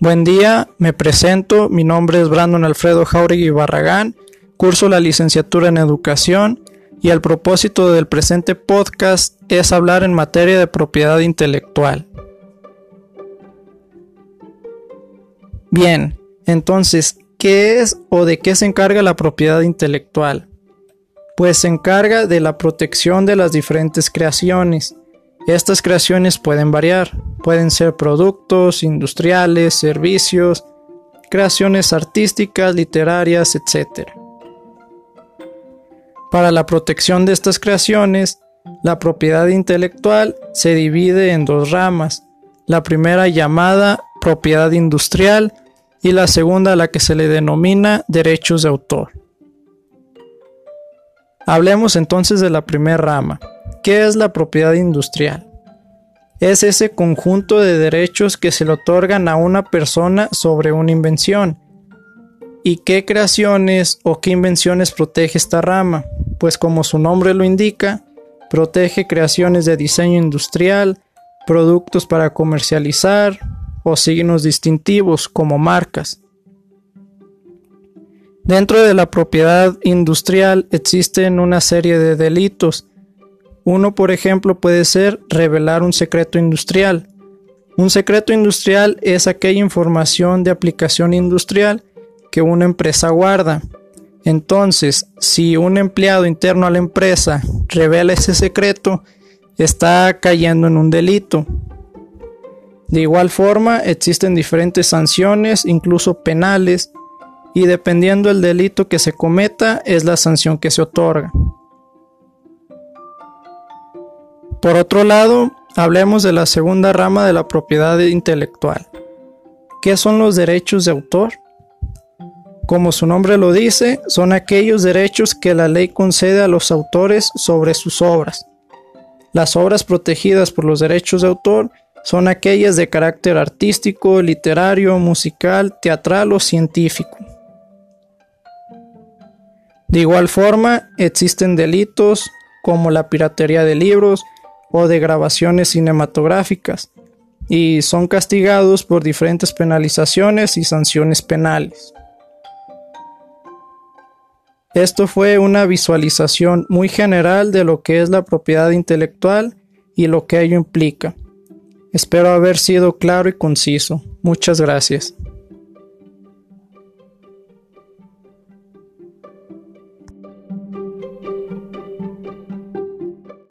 Buen día, me presento, mi nombre es Brandon Alfredo Jauregui Barragán, curso la licenciatura en educación y el propósito del presente podcast es hablar en materia de propiedad intelectual. Bien, entonces, ¿qué es o de qué se encarga la propiedad intelectual? Pues se encarga de la protección de las diferentes creaciones. Estas creaciones pueden variar, pueden ser productos, industriales, servicios, creaciones artísticas, literarias, etc. Para la protección de estas creaciones, la propiedad intelectual se divide en dos ramas. La primera llamada propiedad industrial y la segunda la que se le denomina derechos de autor. Hablemos entonces de la primera rama. ¿Qué es la propiedad industrial? Es ese conjunto de derechos que se le otorgan a una persona sobre una invención. ¿Y qué creaciones o qué invenciones protege esta rama? Pues como su nombre lo indica, protege creaciones de diseño industrial, productos para comercializar, o signos distintivos como marcas. Dentro de la propiedad industrial existen una serie de delitos. Uno, por ejemplo, puede ser revelar un secreto industrial. Un secreto industrial es aquella información de aplicación industrial que una empresa guarda. Entonces, si un empleado interno a la empresa revela ese secreto, está cayendo en un delito. De igual forma, existen diferentes sanciones, incluso penales, y dependiendo del delito que se cometa, es la sanción que se otorga. Por otro lado, hablemos de la segunda rama de la propiedad intelectual. ¿Qué son los derechos de autor? Como su nombre lo dice, son aquellos derechos que la ley concede a los autores sobre sus obras. Las obras protegidas por los derechos de autor son aquellas de carácter artístico, literario, musical, teatral o científico. De igual forma, existen delitos como la piratería de libros o de grabaciones cinematográficas, y son castigados por diferentes penalizaciones y sanciones penales. Esto fue una visualización muy general de lo que es la propiedad intelectual y lo que ello implica. Espero haber sido claro y conciso. Muchas gracias.